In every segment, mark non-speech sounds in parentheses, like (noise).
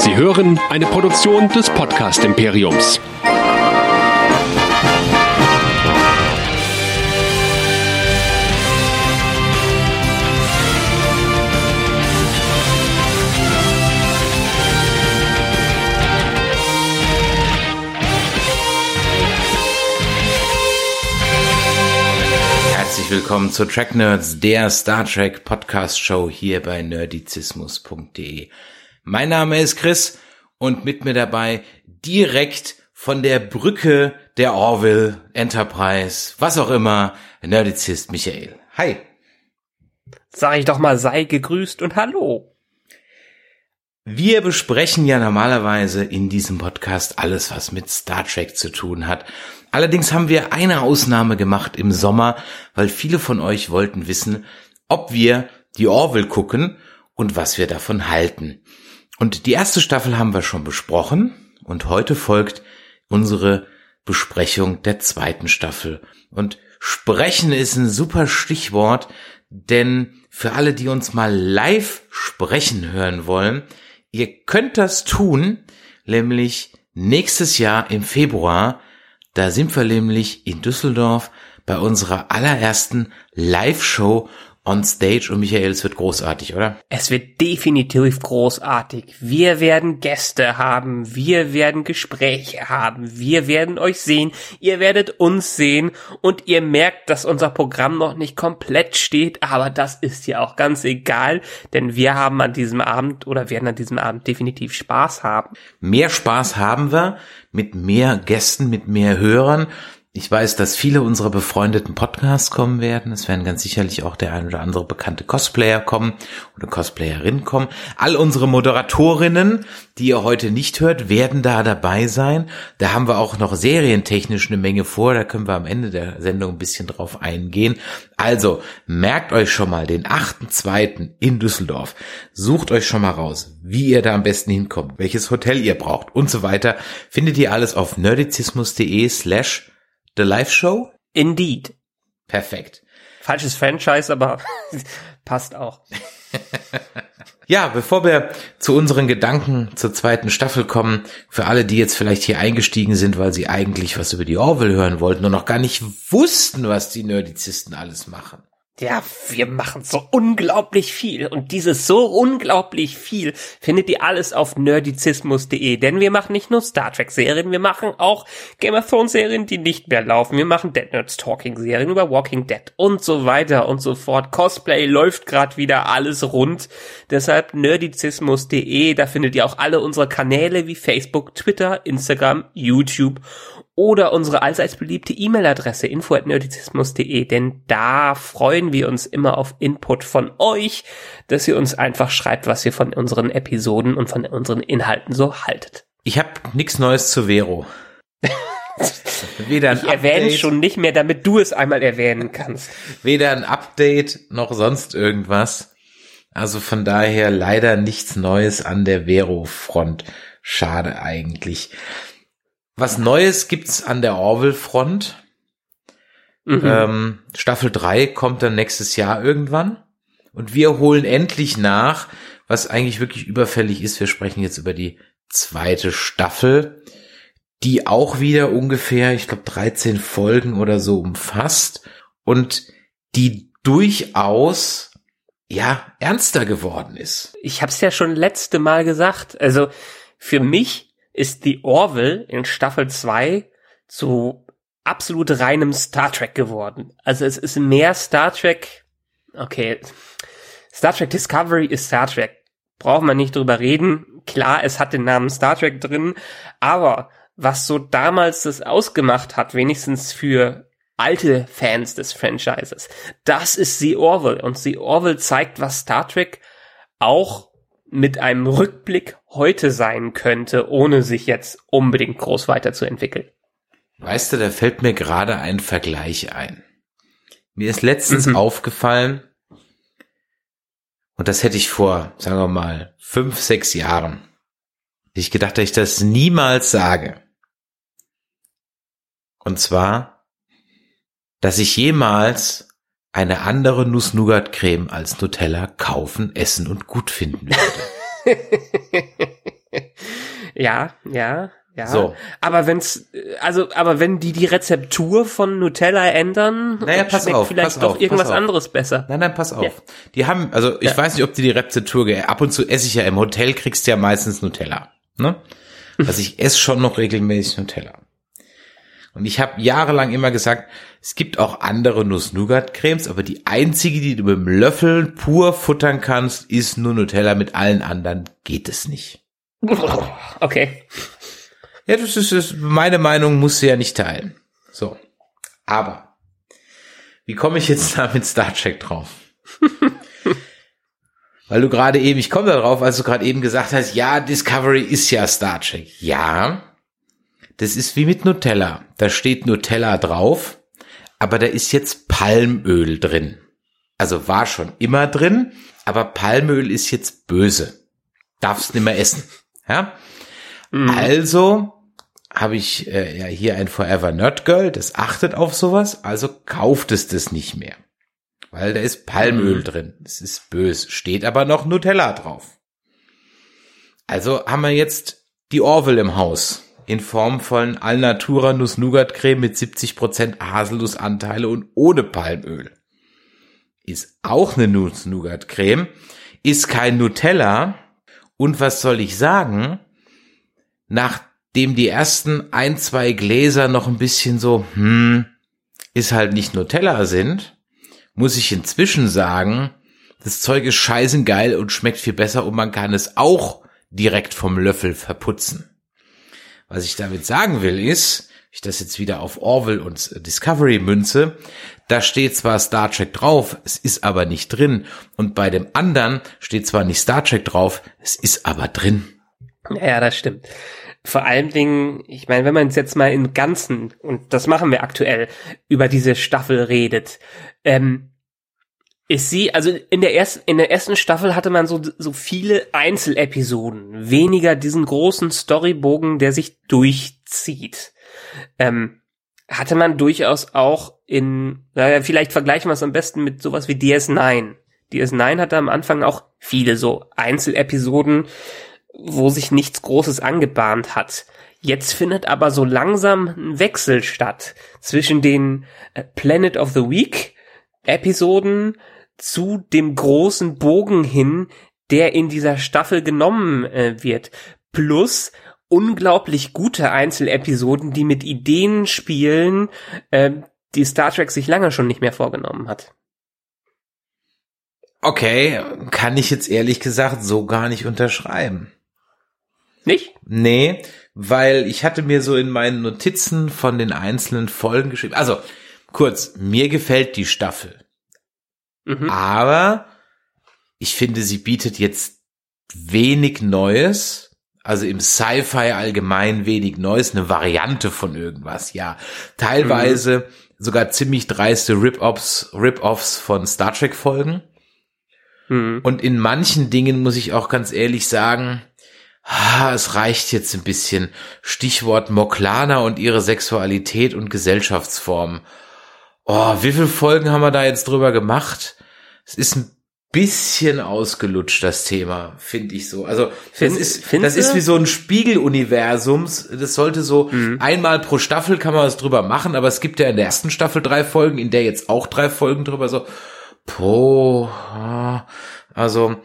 Sie hören eine Produktion des Podcast Imperiums. Herzlich willkommen zu Track Nerds, der Star Trek Podcast Show hier bei nerdizismus.de. Mein Name ist Chris und mit mir dabei direkt von der Brücke der Orville Enterprise, was auch immer, Nerdizist Michael. Hi. Sag ich doch mal, sei gegrüßt und hallo. Wir besprechen ja normalerweise in diesem Podcast alles, was mit Star Trek zu tun hat. Allerdings haben wir eine Ausnahme gemacht im Sommer, weil viele von euch wollten wissen, ob wir die Orville gucken und was wir davon halten. Und die erste Staffel haben wir schon besprochen und heute folgt unsere Besprechung der zweiten Staffel. Und sprechen ist ein super Stichwort, denn für alle, die uns mal live sprechen hören wollen, ihr könnt das tun, nämlich nächstes Jahr im Februar da sind wir nämlich in Düsseldorf bei unserer allerersten Live-Show on stage und Michael, es wird großartig, oder? Es wird definitiv großartig. Wir werden Gäste haben, wir werden Gespräche haben, wir werden euch sehen, ihr werdet uns sehen und ihr merkt, dass unser Programm noch nicht komplett steht, aber das ist ja auch ganz egal, denn wir haben an diesem Abend oder werden an diesem Abend definitiv Spaß haben. Mehr Spaß haben wir mit mehr Gästen, mit mehr Hörern. Ich weiß, dass viele unserer befreundeten Podcasts kommen werden. Es werden ganz sicherlich auch der ein oder andere bekannte Cosplayer kommen oder Cosplayerin kommen. All unsere Moderatorinnen, die ihr heute nicht hört, werden da dabei sein. Da haben wir auch noch serientechnisch eine Menge vor. Da können wir am Ende der Sendung ein bisschen drauf eingehen. Also merkt euch schon mal den 8.2. in Düsseldorf. Sucht euch schon mal raus, wie ihr da am besten hinkommt, welches Hotel ihr braucht und so weiter. Findet ihr alles auf nerdizismus.de slash The Live Show? Indeed. Perfekt. Falsches Franchise, aber (laughs) passt auch. (laughs) Ja, bevor wir zu unseren Gedanken zur zweiten Staffel kommen, für alle, die jetzt vielleicht hier eingestiegen sind, weil sie eigentlich was über die Orville hören wollten und noch gar nicht wussten, was die Nerdizisten alles machen. Ja, wir machen so unglaublich viel. Und dieses so unglaublich viel findet ihr alles auf nerdizismus.de. Denn wir machen nicht nur Star Trek Serien, wir machen auch Game of Thrones Serien, die nicht mehr laufen. Wir machen Dead Nerds Talking Serien über Walking Dead und so weiter und so fort. Cosplay läuft gerade wieder alles rund. Deshalb nerdizismus.de. Da findet ihr auch alle unsere Kanäle wie Facebook, Twitter, Instagram, YouTube oder unsere allseits beliebte E-Mail-Adresse info@nerdizismus.de, denn da freuen wir uns immer auf Input von euch, dass ihr uns einfach schreibt, was ihr von unseren Episoden und von unseren Inhalten so haltet. Ich habe nichts Neues zu Vero. (laughs) Weder ein ich erwähne schon nicht mehr, damit du es einmal erwähnen kannst. Weder ein Update noch sonst irgendwas. Also von daher leider nichts Neues an der Vero-Front. Schade eigentlich. Was Neues gibt's an der Orville-Front. Mhm. Ähm, Staffel 3 kommt dann nächstes Jahr irgendwann. Und wir holen endlich nach, was eigentlich wirklich überfällig ist. Wir sprechen jetzt über die zweite Staffel, die auch wieder ungefähr, ich glaube, 13 Folgen oder so umfasst und die durchaus ja ernster geworden ist. Ich habe es ja schon letzte Mal gesagt. Also für mich ist The Orville in Staffel 2 zu absolut reinem Star Trek geworden. Also es ist mehr Star Trek, okay, Star Trek Discovery ist Star Trek. Braucht man nicht drüber reden. Klar, es hat den Namen Star Trek drin, aber was so damals das ausgemacht hat, wenigstens für alte Fans des Franchises, das ist The Orville. Und The Orville zeigt, was Star Trek auch mit einem Rückblick heute sein könnte, ohne sich jetzt unbedingt groß weiterzuentwickeln. Weißt du, da fällt mir gerade ein Vergleich ein. Mir ist letztens mhm. aufgefallen, und das hätte ich vor, sagen wir mal, fünf, sechs Jahren, ich gedacht, dass ich das niemals sage. Und zwar, dass ich jemals eine andere Nuss-Nougat-Creme als Nutella kaufen, essen und gut finden würde. (laughs) Ja, ja, ja. So. Aber wenn's, also, aber wenn die die Rezeptur von Nutella ändern, Naja, pass schmeckt auf, vielleicht pass doch auf, irgendwas pass auf. anderes besser. Nein, nein, pass auf. Ja. Die haben, also ich Ja. weiß nicht, ob die die Rezeptur, ab und zu esse ich ja im Hotel, kriegst du ja meistens Nutella. Ne? (laughs) Also ich esse schon noch regelmäßig Nutella. Und ich habe jahrelang immer gesagt, es gibt auch andere Nuss-Nougat-Cremes, aber die einzige, die du mit dem Löffel pur futtern kannst, ist nur Nutella. Mit allen anderen geht es nicht. (laughs) Okay. Ja, das ist, das ist meine Meinung, musst du ja nicht teilen. So. Aber, wie komme ich jetzt (laughs) da mit Star Trek drauf? (laughs) Weil du gerade eben, ich komme da drauf, als du gerade eben gesagt hast, ja, Discovery ist ja Star Trek. Ja, das ist wie mit Nutella. Da steht Nutella drauf, aber da ist jetzt Palmöl drin. Also war schon immer drin, aber Palmöl ist jetzt böse. Darfst nicht mehr essen. Ja? Also habe ich äh, ja hier ein Forever Nerd Girl, das achtet auf sowas, also kauft es das nicht mehr. Weil da ist Palmöl drin. Das ist böse. Steht aber noch Nutella drauf. Also haben wir jetzt die Orville im Haus. In Form von Alnatura Nuss Nougat Creme mit 70% Haselnussanteile und ohne Palmöl. Ist auch eine Nuss Nougat Creme. Ist kein Nutella. Und was soll ich sagen? Nachdem die ersten ein, zwei Gläser noch ein bisschen so, hm, ist halt nicht Nutella sind, muss ich inzwischen sagen, das Zeug ist scheißengeil und schmeckt viel besser und man kann es auch direkt vom Löffel verputzen. Was ich damit sagen will ist, ich das jetzt wieder auf Orville und Discovery münze, da steht zwar Star Trek drauf, es ist aber nicht drin. Und bei dem anderen steht zwar nicht Star Trek drauf, es ist aber drin. Ja, das stimmt. Vor allen Dingen, ich meine, wenn man jetzt mal im Ganzen, und das machen wir aktuell, über diese Staffel redet, ähm, ist sie, also in der ersten, in der ersten Staffel hatte man so, so viele Einzelepisoden, weniger diesen großen Storybogen, der sich durchzieht. Ähm, hatte man durchaus auch in, naja, vielleicht vergleichen wir es am besten mit sowas wie DS9. DS9 hatte am Anfang auch viele so Einzelepisoden, wo sich nichts Großes angebahnt hat. Jetzt findet aber so langsam ein Wechsel statt zwischen den äh, Planet of the Week Episoden zu dem großen Bogen hin, der in dieser Staffel genommen äh, wird. Plus unglaublich gute Einzelepisoden, die mit Ideen spielen, äh, die Star Trek sich lange schon nicht mehr vorgenommen hat. Okay, kann ich jetzt ehrlich gesagt so gar nicht unterschreiben. Nicht? Nee, weil ich hatte mir so in meinen Notizen von den einzelnen Folgen geschrieben. Also, kurz, mir gefällt die Staffel. Mhm. Aber ich finde, sie bietet jetzt wenig Neues. Also im Sci-Fi allgemein wenig Neues, eine Variante von irgendwas, ja. Teilweise sogar ziemlich dreiste Rip-Offs, Rip-Offs von Star Trek Folgen. Mhm. Und in manchen Dingen muss ich auch ganz ehrlich sagen, ah, es reicht jetzt ein bisschen. Stichwort Moklana und ihre Sexualität und Gesellschaftsform. Oh, wie viele Folgen haben wir da jetzt drüber gemacht? Es ist ein bisschen ausgelutscht, das Thema, finde ich so. Also, das Find- ist, findest das ist wie so ein Spiegeluniversums. Das sollte so, Mhm. einmal pro Staffel kann man was drüber machen, aber es gibt ja in der ersten Staffel drei Folgen, in der jetzt auch drei Folgen drüber so, po, ah, also,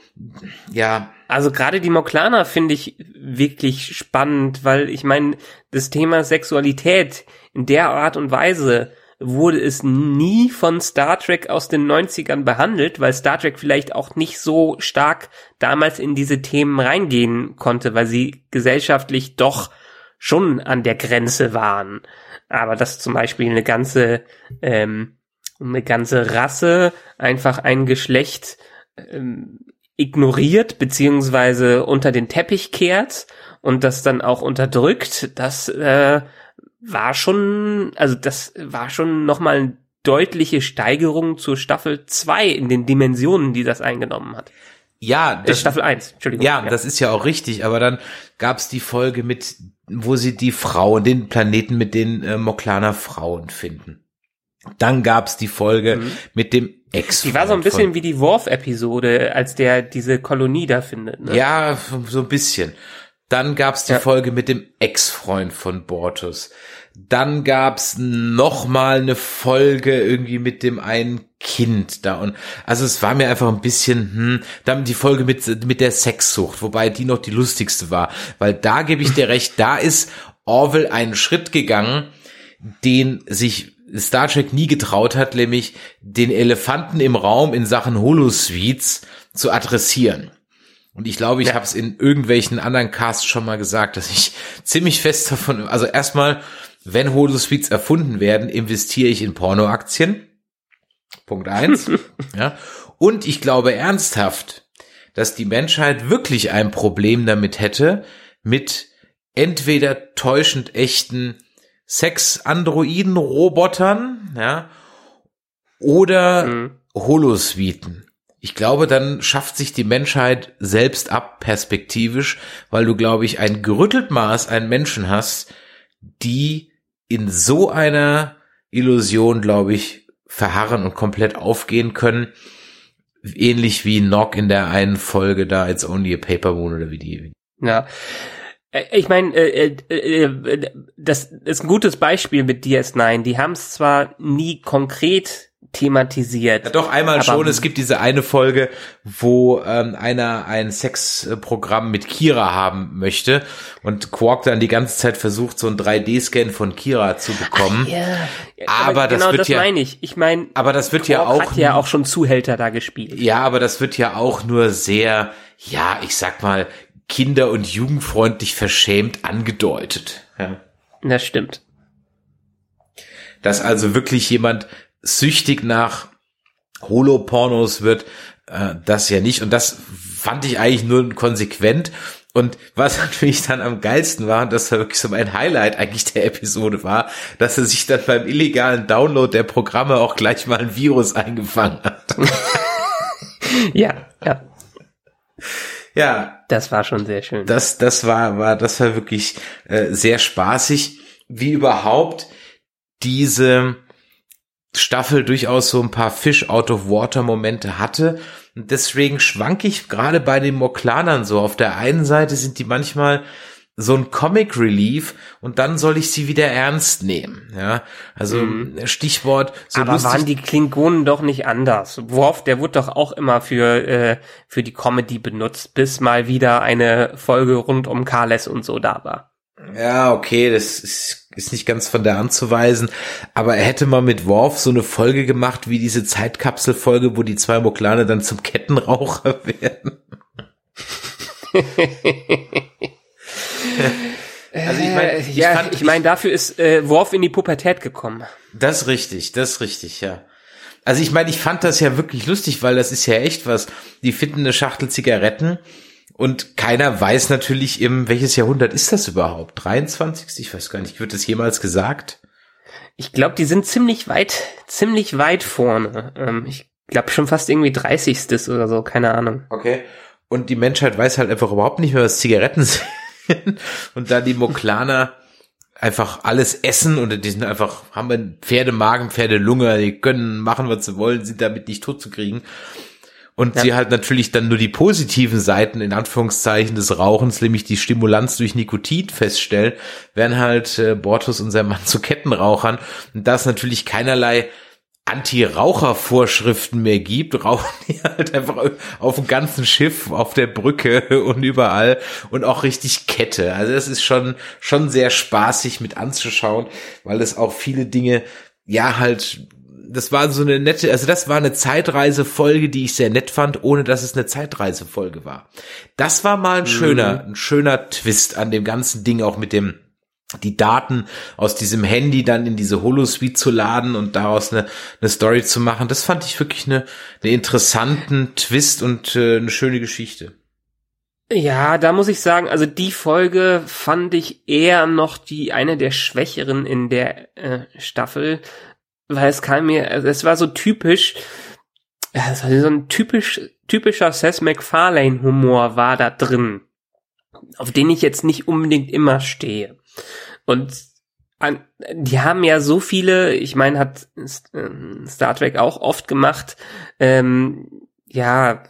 ja, Also gerade die Moklana finde ich wirklich spannend, weil ich meine, das Thema Sexualität in der Art und Weise wurde es nie von Star Trek aus den 90ern behandelt, weil Star Trek vielleicht auch nicht so stark damals in diese Themen reingehen konnte, weil sie gesellschaftlich doch schon an der Grenze waren. Aber dass zum Beispiel eine ganze, ähm, eine ganze Rasse einfach ein Geschlecht ähm, ignoriert beziehungsweise unter den Teppich kehrt und das dann auch unterdrückt, das äh, war schon, also das war schon nochmal eine deutliche Steigerung zur Staffel 2 in den Dimensionen, die das eingenommen hat. ja, Äh, Staffel 1, Entschuldigung. Ja, das ist ja auch richtig, aber dann gab's die Folge mit, wo sie die Frauen, den Planeten mit den äh, Moklaner Frauen finden. Dann gab's die Folge mit dem Ex. Die war so ein bisschen wie die Worf-Episode, als der diese Kolonie da findet. Ne? Ja, so ein bisschen. Dann gab's die Ja. Folge mit dem Ex-Freund von Bortus. Dann gab's noch mal eine Folge irgendwie mit dem einen Kind da und also es war mir einfach ein bisschen hm, dann die Folge mit mit der Sexsucht, wobei die noch die lustigste war, weil da gebe ich dir (laughs) recht, da ist Orwell einen Schritt gegangen, den sich Star Trek nie getraut hat, nämlich den Elefanten im Raum in Sachen Holosuites zu adressieren. Und ich glaube, ich habe es in irgendwelchen anderen Casts schon mal gesagt, dass ich (laughs) ziemlich fest davon, also erstmal, wenn Holosuites erfunden werden, investiere ich in Pornoaktien. Punkt eins. (laughs) ja. Und ich glaube ernsthaft, dass die Menschheit wirklich ein Problem damit hätte, mit entweder täuschend echten Sex-Androiden-Robotern, ja, oder Mhm. Holosuiten. Ich glaube, dann schafft sich die Menschheit selbst ab, perspektivisch, weil du, glaube ich, ein gerüttelt Maß an Menschen hast, die in so einer Illusion, glaube ich, verharren und komplett aufgehen können. Ähnlich wie Nock in der einen Folge da, It's Only a Paper Moon oder wie die. Ja. Äh, Ich meine, äh, äh, äh, das ist ein gutes Beispiel mit DS9. Die haben es zwar nie konkret thematisiert. Ja, doch einmal Aber- schon. Es gibt diese eine Folge, wo ähm, einer ein Sexprogramm mit Kira haben möchte und Quark dann die ganze Zeit versucht, so einen 3D-Scan von Kira zu bekommen. Ja, Aber das genau wird das ja- meine ich. Ich meine, Aber das wird ja Quark auch hat ja auch schon Zuhälter da gespielt. Ja, aber das wird ja auch nur sehr, ja, ich sag mal, kinder- und jugendfreundlich verschämt angedeutet. Ja. Das stimmt. Dass also wirklich jemand süchtig nach Holopornos wird, äh, das ja nicht. Und das fand ich eigentlich nur konsequent. Und was (laughs) natürlich dann am geilsten war, und das war wirklich so mein Highlight eigentlich der Episode war, dass er sich dann beim illegalen Download der Programme auch gleich mal ein Virus eingefangen hat. (laughs) Ja, ja. ja, Das war schon sehr schön. das, das war, war, das war wirklich äh, sehr spaßig, wie überhaupt diese Staffel durchaus so ein paar Fish out of water Momente hatte. Und deswegen schwank ich gerade bei den Moklanern so. Auf der einen Seite sind die manchmal so ein Comic Relief und dann soll ich sie wieder ernst nehmen. Ja, also Stichwort so Aber lustig. waren die Klingonen doch nicht anders. Worf, der wurde doch auch immer für, äh, für die Comedy benutzt, bis mal wieder eine Folge rund um Kales und so da war. Ja, okay, das ist, ist nicht ganz von der anzuweisen, aber er hätte mal mit Worf so eine Folge gemacht, wie diese Zeitkapselfolge, wo die zwei Moklane dann zum Kettenraucher (laughs) werden. Also ich meine, ich ja, fand- ich meine, dafür ist äh, Worf in die Pubertät gekommen. Das ist richtig, das ist richtig, ja. Also ich meine, ich fand das ja wirklich lustig, weil das ist ja echt was. Die finden eine Schachtel Zigaretten und keiner weiß natürlich im, welches Jahrhundert ist das überhaupt? 23? Ich weiß gar nicht, wird das jemals gesagt? Ich glaube, die sind ziemlich weit, ziemlich weit vorne. Ähm, ich glaube schon fast irgendwie 30. oder so, keine Ahnung. Okay. Und die Menschheit weiß halt einfach überhaupt nicht mehr, was Zigaretten (laughs) sind. Und da die Moklaner einfach alles essen und die sind einfach, haben einen Pferdemagen, Pferdelunge, die können machen, was sie wollen, sind damit nicht tot zu kriegen. Und Ja. sie halt natürlich dann nur die positiven Seiten in Anführungszeichen des Rauchens, nämlich die Stimulanz durch Nikotin feststellen, werden halt äh, Bortus und sein Mann zu Kettenrauchern. Und da es natürlich keinerlei Anti-Raucher-Vorschriften mehr gibt, rauchen die (laughs) halt einfach auf dem ganzen Schiff, auf der Brücke (laughs) und überall und auch richtig Kette. Also das ist schon, schon sehr spaßig mit anzuschauen, weil es auch viele Dinge, ja halt, das war so eine nette, also das war eine Zeitreisefolge, die ich sehr nett fand, ohne dass es eine Zeitreisefolge war. Das war mal ein schöner, ein schöner Twist an dem ganzen Ding, auch mit dem, die Daten aus diesem Handy dann in diese Holosuite zu laden und daraus eine, eine Story zu machen. Das fand ich wirklich eine, eine interessanten Twist und äh, eine schöne Geschichte. Ja, da muss ich sagen, also die Folge fand ich eher noch die eine der schwächeren in der äh, Staffel, weil es kam mir, also es war so typisch, es war so ein typisch typischer Seth MacFarlane Humor war da drin, auf den ich jetzt nicht unbedingt immer stehe. Und an, die haben ja so viele, ich meine, hat äh, Star Trek auch oft gemacht, ähm, ja,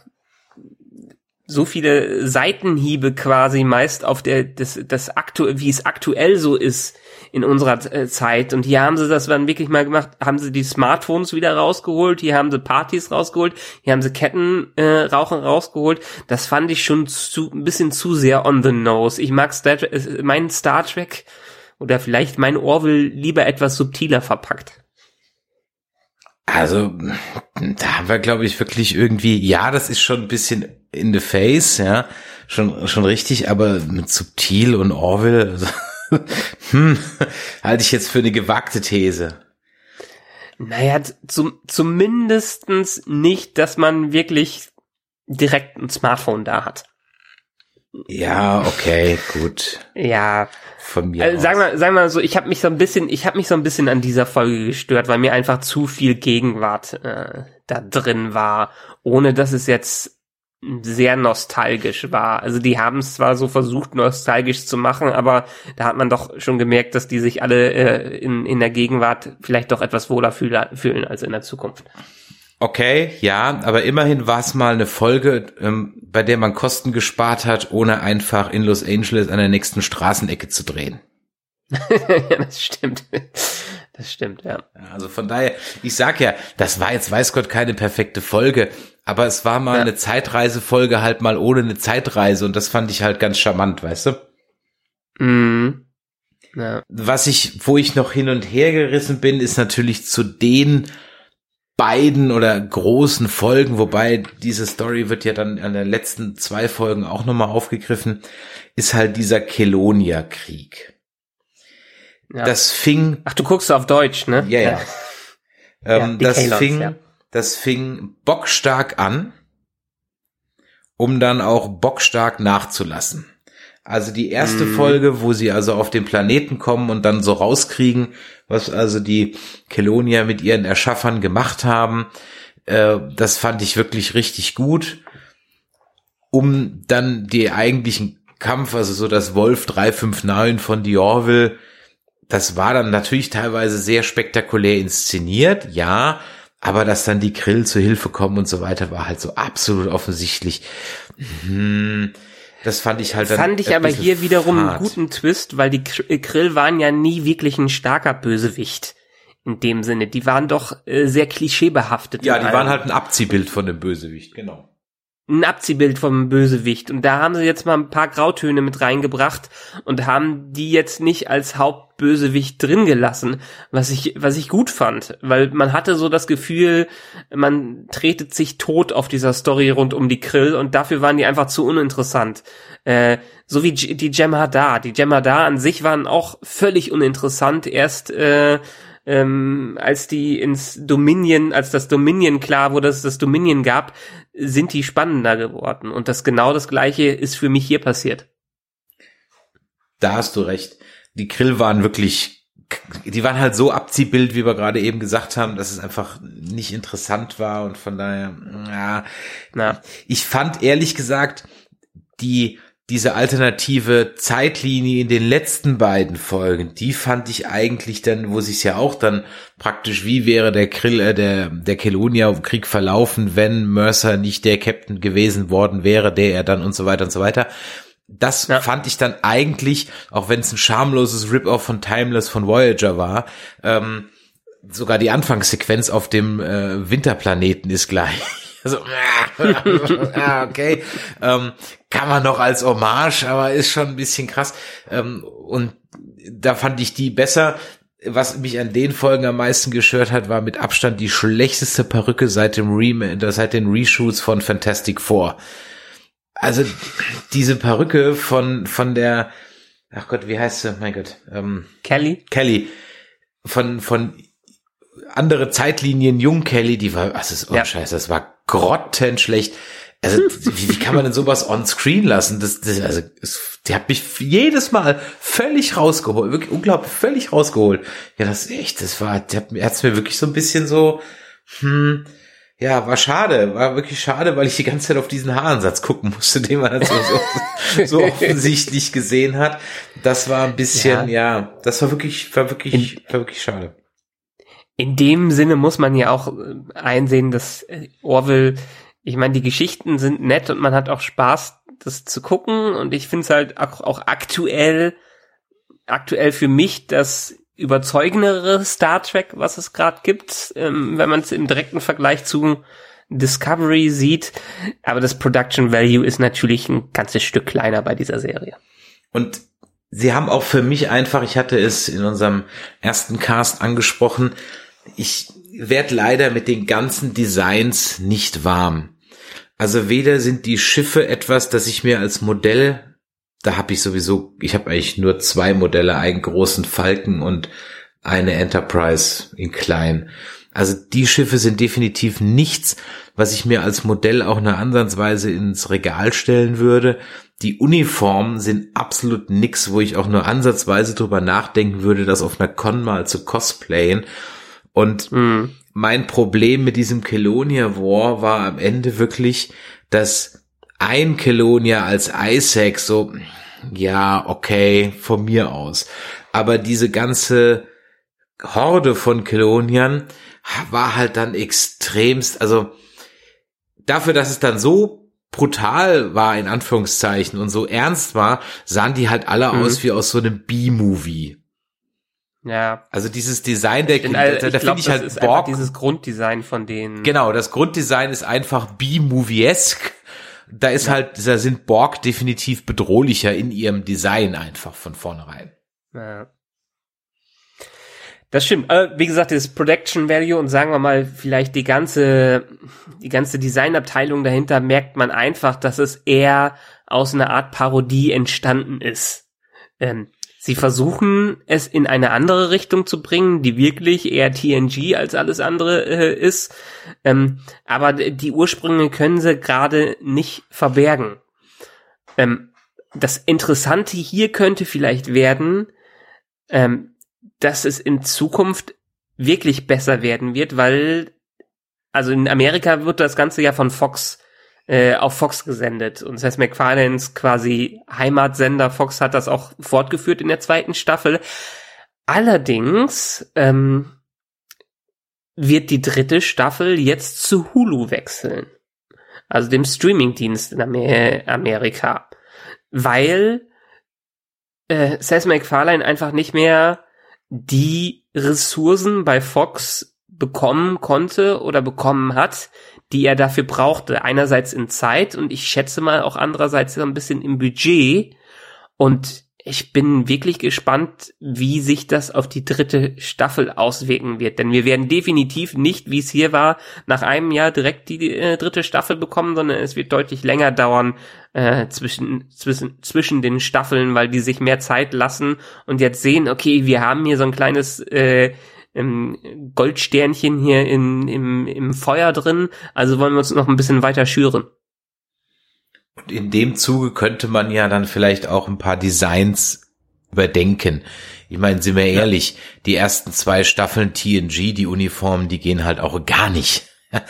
so viele Seitenhiebe quasi meist auf der das das aktuell wie es aktuell so ist in unserer äh, Zeit. Und hier haben sie das dann wirklich mal gemacht haben sie die Smartphones wieder rausgeholt hier haben sie Partys rausgeholt hier haben sie Kettenrauchen äh, rausgeholt. Das fand ich schon zu ein bisschen zu sehr on the nose. Ich mag Star Trek, äh, mein Star Trek oder vielleicht mein Orville lieber etwas subtiler verpackt. Also, da haben wir, glaube ich, wirklich irgendwie, ja, das ist schon ein bisschen in the face, ja, schon, schon richtig, aber mit subtil und Orwell, also, (laughs) hm, halte ich jetzt für eine gewagte These. Naja, zum, zumindestens nicht, dass man wirklich direkt ein Smartphone da hat. Ja, okay, gut. Ja, von mir. Also, sagen wir, sagen wir so, ich habe mich so ein bisschen, ich habe mich so ein bisschen an dieser Folge gestört, weil mir einfach zu viel Gegenwart äh, da drin war, ohne dass es jetzt sehr nostalgisch war. Also die haben es zwar so versucht, nostalgisch zu machen, aber da hat man doch schon gemerkt, dass die sich alle äh, in, in der Gegenwart vielleicht doch etwas wohler fühlen als in der Zukunft. Okay, ja, aber immerhin war es mal eine Folge, ähm, bei der man Kosten gespart hat, ohne einfach in Los Angeles an der nächsten Straßenecke zu drehen. (laughs) ja, das stimmt. Das stimmt, ja. Also von daher, ich sag ja, das war jetzt weiß Gott keine perfekte Folge, aber es war mal ja. eine Zeitreisefolge halt mal ohne eine Zeitreise und das fand ich halt ganz charmant, weißt du? Mhm. Ja. Was ich, wo ich noch hin und her gerissen bin, ist natürlich zu den beiden oder großen Folgen, wobei diese Story wird ja dann an den letzten zwei Folgen auch nochmal aufgegriffen, ist halt dieser Kelonia-Krieg. Ja. Das fing. Ach, du guckst auf Deutsch, ne? Ja, ja. (laughs) ähm, das Kalons, fing, ja. Das fing bockstark an, um dann auch bockstark nachzulassen. Also die erste mm. Folge, wo sie also auf den Planeten kommen und dann so rauskriegen, was also die Kelonia mit ihren Erschaffern gemacht haben, äh, das fand ich wirklich richtig gut. Um dann die eigentlichen Kampf, also so das Wolf 359 von Diorville, das war dann natürlich teilweise sehr spektakulär inszeniert, ja, aber dass dann die Grill zu Hilfe kommen und so weiter, war halt so absolut offensichtlich. Hm, das fand ich halt. Fand ich aber hier wiederum einen guten Twist, weil die Krill waren ja nie wirklich ein starker Bösewicht. In dem Sinne. Die waren doch äh, sehr klischeebehaftet. Ja, die waren halt ein Abziehbild von dem Bösewicht, genau ein Abziehbild vom Bösewicht. Und da haben sie jetzt mal ein paar Grautöne mit reingebracht und haben die jetzt nicht als Hauptbösewicht drin gelassen, was ich, was ich gut fand. Weil man hatte so das Gefühl, man tretet sich tot auf dieser Story rund um die Krill und dafür waren die einfach zu uninteressant. Äh, so wie die Jem'Hadar. Die Jem'Hadar an sich waren auch völlig uninteressant. Erst, äh, ähm, als die ins Dominion, als das Dominion klar wurde, dass es das Dominion gab, sind die spannender geworden. Und das genau das gleiche ist für mich hier passiert. Da hast du recht. Die Grill waren wirklich, die waren halt so Abziehbild, wie wir gerade eben gesagt haben, dass es einfach nicht interessant war und von daher, ja, na, ich fand ehrlich gesagt, die diese alternative Zeitlinie in den letzten beiden Folgen, die fand ich eigentlich dann, wo sich ja auch dann praktisch, wie wäre der Krill, äh, der, der Kelonia-Krieg verlaufen, wenn Mercer nicht der Captain gewesen worden wäre, der er dann und so weiter und so weiter. Das ja. fand ich dann eigentlich, auch wenn es ein schamloses Rip-Off von Timeless von Voyager war, ähm, sogar die Anfangssequenz auf dem äh, Winterplaneten ist gleich. (laughs) Also, ja, (laughs) okay. Ähm, kann man noch als Hommage, aber ist schon ein bisschen krass. Ähm, und da fand ich die besser. Was mich an den Folgen am meisten gestört hat, war mit Abstand die schlechteste Perücke seit dem Re seit den Reshoots von Fantastic Four. Also diese Perücke von von der, ach Gott, wie heißt sie? Mein Gott, ähm, Kelly. Kelly von von andere Zeitlinien Jung Kelly, die war, was ist oh ja. Scheiße, das war grottenschlecht. Also, wie, wie kann man denn sowas on screen lassen? Das, das, also, es, die hat mich jedes Mal völlig rausgeholt, wirklich unglaublich, völlig rausgeholt. Ja, das ist echt, das war, der hat es mir wirklich so ein bisschen so, hm, ja, war schade, war wirklich schade, weil ich die ganze Zeit auf diesen Haaransatz gucken musste, den man halt so, so, (laughs) so offensichtlich gesehen hat. Das war ein bisschen, ja, ja das war wirklich, war wirklich, war wirklich schade. In dem Sinne muss man ja auch äh, einsehen, dass äh, Orwell ich meine, die Geschichten sind nett und man hat auch Spaß, das zu gucken. Und ich finde es halt auch, aktuell, aktuell für mich das überzeugendere Star Trek, was es gerade gibt, ähm, wenn man es im direkten Vergleich zu Discovery sieht. Aber das Production Value ist natürlich ein ganzes Stück kleiner bei dieser Serie. Und sie haben auch für mich einfach, ich hatte es in unserem ersten Cast angesprochen, ich werde leider mit den ganzen Designs nicht warm. Also weder sind die Schiffe etwas, das ich mir als Modell, da habe ich sowieso, ich habe eigentlich nur zwei Modelle, einen großen Falken und eine Enterprise in klein. Also die Schiffe sind definitiv nichts, was ich mir als Modell auch nur ansatzweise ins Regal stellen würde. Die Uniformen sind absolut nix, wo ich auch nur ansatzweise drüber nachdenken würde, das auf einer Con mal zu cosplayen. Und mhm. Mein Problem mit diesem Kelonia War war am Ende wirklich, dass ein Kelonia als Isaac so, ja, okay, von mir aus. Aber diese ganze Horde von Keloniern war halt dann extremst, also dafür, dass es dann so brutal war, in Anführungszeichen, und so ernst war, sahen die halt alle mhm. aus wie aus so einem B-Movie. Ja. Also dieses Design der Kinder, da, da finde ich halt Borg. Dieses Grunddesign von denen. Genau, das Grunddesign ist einfach B-Moviesk. Da ist ja. halt, da sind Borg definitiv bedrohlicher in ihrem Design einfach von vornherein. Ja. Das stimmt. Äh, wie gesagt, das Production Value und sagen wir mal vielleicht die ganze, die ganze Designabteilung dahinter merkt man einfach, dass es eher aus einer Art Parodie entstanden ist. Ähm, Sie versuchen es in eine andere Richtung zu bringen, die wirklich eher TNG als alles andere äh, ist. Ähm, aber die Ursprünge können sie gerade nicht verbergen. Ähm, das Interessante hier könnte vielleicht werden, ähm, dass es in Zukunft wirklich besser werden wird, weil also in Amerika wird das Ganze ja von Fox äh, auf Fox gesendet. Und Seth MacFarlanes quasi Heimatsender Fox hat das auch fortgeführt in der zweiten Staffel. Allerdings ähm, wird die dritte Staffel jetzt zu Hulu wechseln. Also dem Streamingdienst in Amer Amerika. Weil äh, Seth MacFarlane einfach nicht mehr die Ressourcen bei Fox bekommen konnte oder bekommen hat, die er dafür brauchte. Einerseits in Zeit und ich schätze mal auch andererseits ein bisschen im Budget. Und ich bin wirklich gespannt, wie sich das auf die dritte Staffel auswirken wird. Denn wir werden definitiv nicht, wie es hier war, nach einem Jahr direkt die äh, dritte Staffel bekommen, sondern es wird deutlich länger dauern äh, zwischen, zwischen, zwischen den Staffeln, weil die sich mehr Zeit lassen und jetzt sehen, okay, wir haben hier so ein kleines äh, ähm, Goldsternchen hier in, im, im Feuer drin, also wollen wir uns noch ein bisschen weiter schüren. Und in dem Zuge könnte man ja dann vielleicht auch ein paar Designs überdenken. Ich meine, sind wir ehrlich, ja. die ersten zwei Staffeln TNG, die Uniformen, die gehen halt auch gar nicht. (laughs)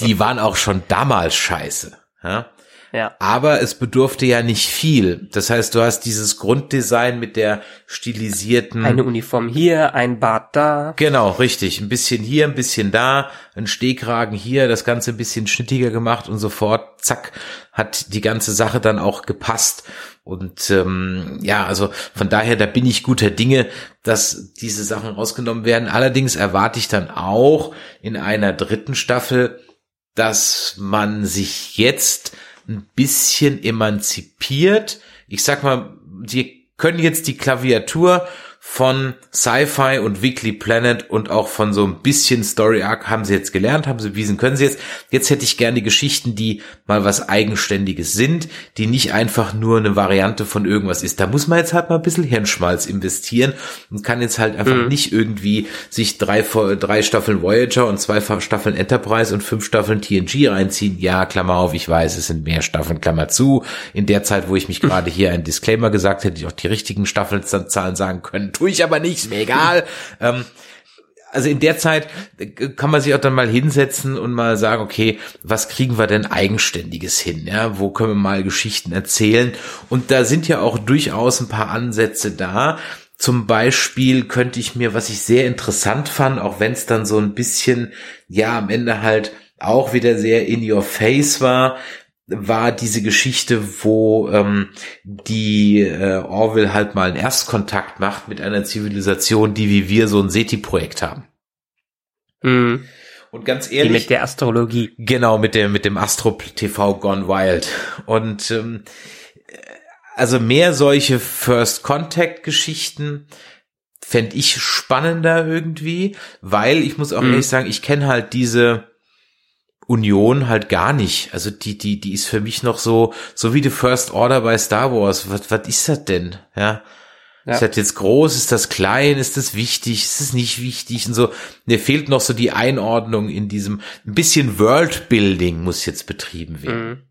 die waren auch schon damals scheiße. Ja? Ja. Aber es bedurfte ja nicht viel. Das heißt, du hast dieses Grunddesign mit der stilisierten. Eine Uniform hier, ein Bart da. Genau, richtig. Ein bisschen hier, ein bisschen da, ein Stehkragen hier, das Ganze ein bisschen schnittiger gemacht und sofort, zack, hat die ganze Sache dann auch gepasst. Und ähm, ja, also von daher, da bin ich guter Dinge, dass diese Sachen rausgenommen werden. Allerdings erwarte ich dann auch in einer dritten Staffel, dass man sich jetzt ein bisschen emanzipiert. Ich sag mal, die können jetzt die Klaviatur von Sci-Fi und Weekly Planet und auch von so ein bisschen Story Arc haben sie jetzt gelernt, haben sie bewiesen, können sie jetzt. Jetzt hätte ich gerne Geschichten, die mal was Eigenständiges sind, die nicht einfach nur eine Variante von irgendwas ist. Da muss man jetzt halt mal ein bisschen Hirnschmalz investieren und kann jetzt halt einfach mhm. nicht irgendwie sich drei, drei Staffeln Voyager und zwei Staffeln Enterprise und fünf Staffeln TNG reinziehen. Ja, Klammer auf, ich weiß, es sind mehr Staffeln, Klammer zu. In der Zeit, wo ich mich (laughs) gerade hier ein Disclaimer gesagt hätte, ich auch die richtigen Staffelzahlen sagen können tue ich aber nicht, ist mir egal. ähm, also in der Zeit äh, kann man sich auch dann mal hinsetzen und mal sagen, okay, was kriegen wir denn eigenständiges hin? Ja, wo können wir mal Geschichten erzählen? Und da sind ja auch durchaus ein paar Ansätze da. Zum Beispiel könnte ich mir, was ich sehr interessant fand, auch wenn es dann so ein bisschen, ja, am Ende halt auch wieder sehr in your face war, war diese Geschichte, wo ähm, die äh, Orville halt mal einen Erstkontakt macht mit einer Zivilisation, die wie wir so ein SETI-Projekt haben. Mhm. Und ganz ehrlich. Die mit der Astrologie. Genau, mit dem, mit dem Astro TV Gone Wild. Und ähm, also mehr solche First Contact Geschichten fände ich spannender irgendwie, weil ich muss auch mhm. ehrlich sagen, ich kenne halt diese Union halt gar nicht. Also die, die, die ist für mich noch so, so wie die First Order bei Star Wars. Was, was ist das denn? Ja. Ja. Ist das jetzt groß? Ist das klein? Ist das wichtig? Ist es nicht wichtig? Und so, mir fehlt noch so die Einordnung in diesem, ein bisschen Worldbuilding muss jetzt betrieben werden. Mhm.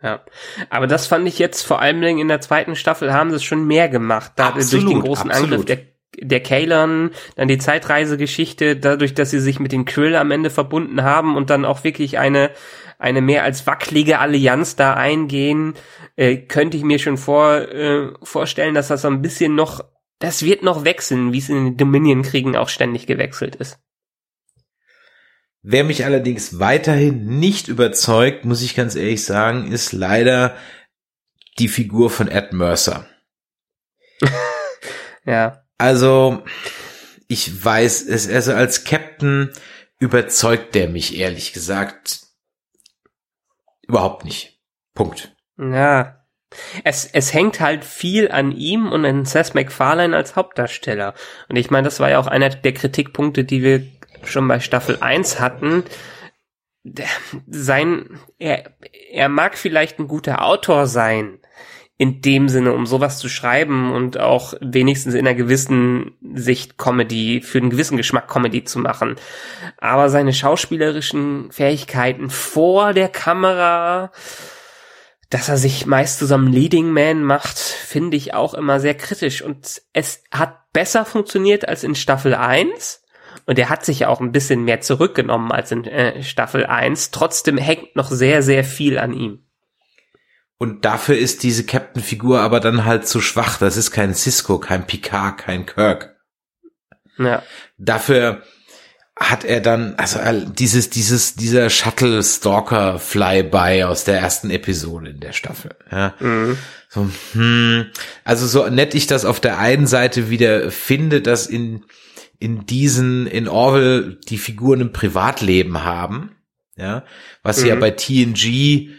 Ja, aber das fand ich jetzt vor allem in der zweiten Staffel haben sie es schon mehr gemacht. Da absolut, durch den großen absolut. Angriff der der Kalon, dann die Zeitreisegeschichte, dadurch, dass sie sich mit den Krill am Ende verbunden haben und dann auch wirklich eine eine mehr als wackelige Allianz da eingehen, äh, könnte ich mir schon vor, äh, vorstellen, dass das so ein bisschen noch, das wird noch wechseln, wie es in den Dominion-Kriegen auch ständig gewechselt ist. Wer mich allerdings weiterhin nicht überzeugt, muss ich ganz ehrlich sagen, ist leider die Figur von Ed Mercer. (laughs) ja. Also, ich weiß es, also als Captain überzeugt der mich ehrlich gesagt überhaupt nicht. Punkt. Ja. Es, es hängt halt viel an ihm und an Seth MacFarlane als Hauptdarsteller. Und ich meine, das war ja auch einer der Kritikpunkte, die wir schon bei Staffel 1 hatten. Sein, er, er mag vielleicht ein guter Autor sein, in dem Sinne, um sowas zu schreiben und auch wenigstens in einer gewissen Sicht Comedy, für einen gewissen Geschmack Comedy zu machen. Aber seine schauspielerischen Fähigkeiten vor der Kamera, dass er sich meist zu so einem Leading Man macht, finde ich auch immer sehr kritisch. Und es hat besser funktioniert als in Staffel 1. Und er hat sich ja auch ein bisschen mehr zurückgenommen als in äh, Staffel 1. Trotzdem hängt noch sehr, sehr viel an ihm. Und dafür ist diese Captain-Figur aber dann halt zu schwach. Das ist kein Cisco, kein Picard, kein Kirk. Ja. Dafür hat er dann, also dieses, dieses, dieser Shuttle-Stalker-Flyby aus der ersten Episode in der Staffel. Ja. Mhm. So, hm, also so nett ich das auf der einen Seite wieder finde, dass in, in diesen, in Orwell die Figuren ein Privatleben haben, ja, was mhm. ja bei TNG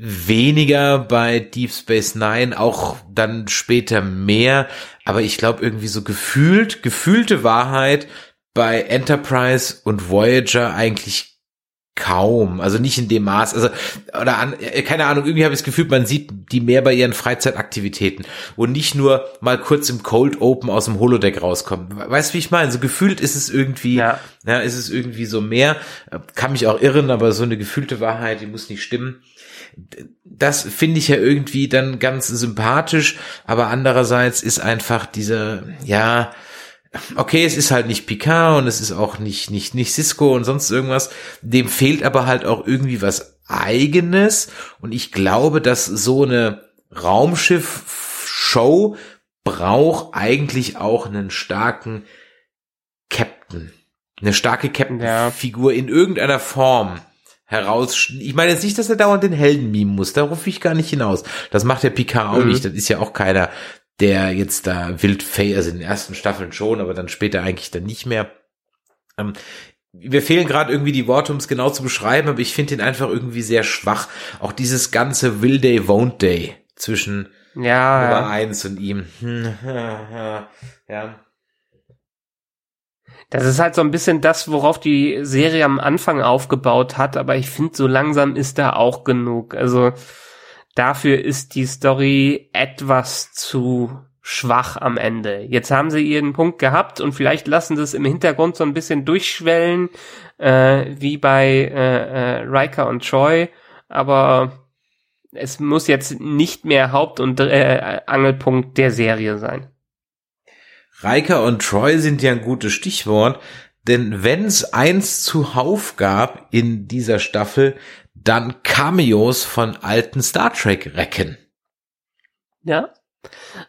weniger bei Deep Space Nine, auch dann später mehr, aber ich glaube irgendwie so gefühlt, gefühlte Wahrheit bei Enterprise und Voyager eigentlich kaum, also nicht in dem Maß, also oder an, äh, keine Ahnung, irgendwie habe ich das Gefühl, man sieht die mehr bei ihren Freizeitaktivitäten und nicht nur mal kurz im Cold Open aus dem Holodeck rauskommen. Weißt du, wie ich meine? So gefühlt ist es irgendwie, ja. ja, ist es irgendwie so mehr, kann mich auch irren, aber so eine gefühlte Wahrheit, die muss nicht stimmen das finde ich ja irgendwie dann ganz sympathisch, aber andererseits ist einfach dieser, ja, okay, es ist halt nicht Picard und es ist auch nicht, nicht, nicht Cisco und sonst irgendwas. Dem fehlt aber halt auch irgendwie was eigenes und ich glaube, dass so eine Raumschiff-Show braucht eigentlich auch einen starken Captain. Eine starke Captain-Figur in irgendeiner Form heraus. Ich meine jetzt nicht, dass er dauernd den Helden mimen muss. Darauf will ich gar nicht hinaus. Das macht der Picard auch mhm. nicht. Das ist ja auch keiner, der jetzt da wild fay, also in den ersten Staffeln schon, aber dann später eigentlich dann nicht mehr. Ähm, wir fehlen gerade irgendwie die Worte, um es genau zu beschreiben, aber ich finde ihn einfach irgendwie sehr schwach. Auch dieses ganze Will Day, Won't Day zwischen ja, Nummer ja. eins und ihm. (laughs) ja. Das ist halt so ein bisschen das, worauf die Serie am Anfang aufgebaut hat, aber ich finde, so langsam ist da auch genug. Also dafür ist die Story etwas zu schwach am Ende. Jetzt haben sie ihren Punkt gehabt und vielleicht lassen sie es im Hintergrund so ein bisschen durchschwellen, äh, wie bei äh, äh, Riker und Troy, aber es muss jetzt nicht mehr Haupt- und äh, Angelpunkt der Serie sein. Riker und Troy sind ja ein gutes Stichwort, denn wenn es eins zuhauf gab in dieser Staffel, dann Cameos von alten Star Trek Recken. Ja.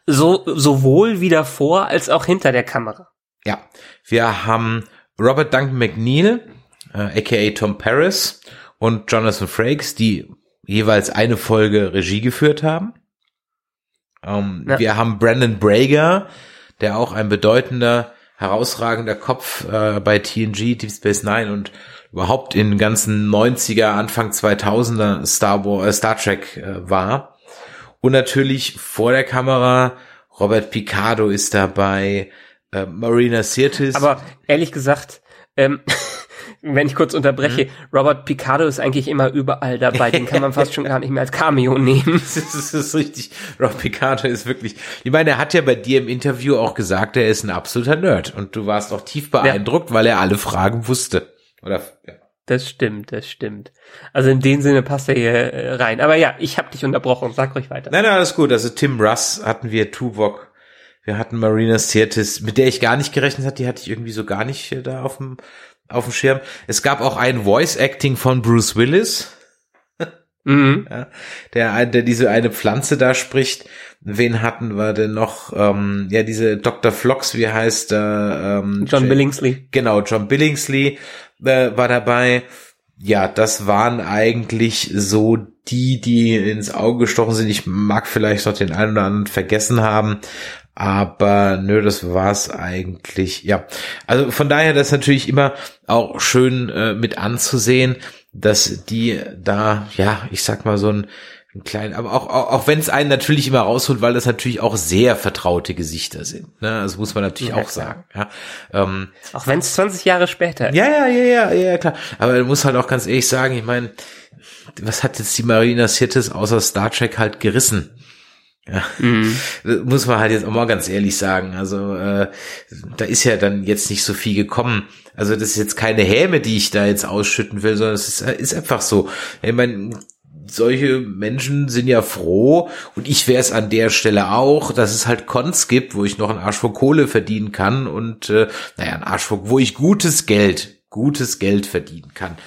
So, sowohl wieder vor als auch hinter der Kamera. Ja. Wir haben Robert Duncan McNeil äh, aka Tom Paris und Jonathan Frakes, die jeweils eine Folge Regie geführt haben. Ähm, Ja. Wir haben Brandon Brager, der auch ein bedeutender, herausragender Kopf äh, bei TNG, Deep Space Nine und überhaupt in den ganzen 90er, Anfang 2000er Star, Wars, äh, Star Trek äh, war. Und natürlich vor der Kamera Robert Picardo ist dabei, äh, Marina Sirtis. Aber ehrlich gesagt, ähm, (laughs) wenn ich kurz unterbreche, Mhm. Robert Picardo ist eigentlich immer überall dabei. Den kann man (laughs) fast schon gar nicht mehr als Cameo nehmen. (laughs) Das ist, das ist richtig. Rob Picardo ist wirklich. Ich meine, er hat ja bei dir im Interview auch gesagt, er ist ein absoluter Nerd. Und du warst auch tief beeindruckt, weil er alle Fragen wusste. Oder ja. Das stimmt, das stimmt. Also in dem Sinne passt er hier äh, rein. Aber ja, ich habe dich unterbrochen. Sag ruhig weiter. Nein, nein, alles gut. Also Tim Russ hatten wir, Tuvok, wir hatten Marina Sirtis, mit der ich gar nicht gerechnet hatte, die hatte ich irgendwie so gar nicht äh, da auf dem auf dem Schirm. Es gab auch ein Voice Acting von Bruce Willis. Mhm. (laughs) ja, der, der diese eine Pflanze da spricht. Wen hatten wir denn noch? Ähm, ja, diese Dr. Flox, wie heißt der? Ähm, John J- Billingsley. Genau, John Billingsley äh, war dabei. Ja, das waren eigentlich so die, die ins Auge gestochen sind. Ich mag vielleicht noch den einen oder anderen vergessen haben. Aber nö, das war's eigentlich. Ja, also von daher, das ist natürlich immer auch schön äh, mit anzusehen, dass die da, ja, ich sag mal so ein, ein kleinen, aber auch, auch, auch wenn es einen natürlich immer rausholt, weil das natürlich auch sehr vertraute Gesichter sind. Ne? Das muss man natürlich Ja, auch klar. sagen. Ja, ähm, Auch wenn es 20 Jahre später ist. ja, ja, ja, ja, ja, klar. Aber du musst halt auch ganz ehrlich sagen, ich meine, was hat jetzt die Marina Sirtis außer Star Trek halt gerissen? Ja, Mhm. das (laughs) muss man halt jetzt auch mal ganz ehrlich sagen. Also äh, da ist ja dann jetzt nicht so viel gekommen. Also das ist jetzt keine Häme, die ich da jetzt ausschütten will, sondern es ist, ist einfach so. Ich meine, solche Menschen sind ja froh und ich wäre es an der Stelle auch, dass es halt Cons gibt, wo ich noch einen Arsch voll Kohle verdienen kann und äh, naja, einen Arsch voll, wo ich gutes Geld, gutes Geld verdienen kann.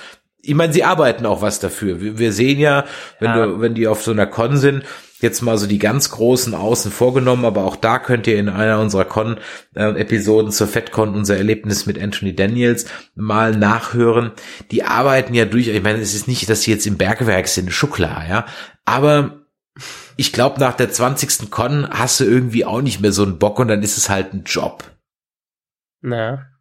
Ich meine, sie arbeiten auch was dafür. Wir, wir sehen ja, wenn Ja. du, wenn die auf so einer Con sind, jetzt mal so die ganz großen außen vorgenommen, aber auch da könnt ihr in einer unserer Con-Episoden zur FedCon unser Erlebnis mit Anthony Daniels mal nachhören. Die arbeiten ja durch, ich meine, es ist nicht, dass sie jetzt im Bergwerk sind, Schuckler, ja, aber ich glaube, nach der 20. Con hast du irgendwie auch nicht mehr so einen Bock und dann ist es halt ein Job. Na.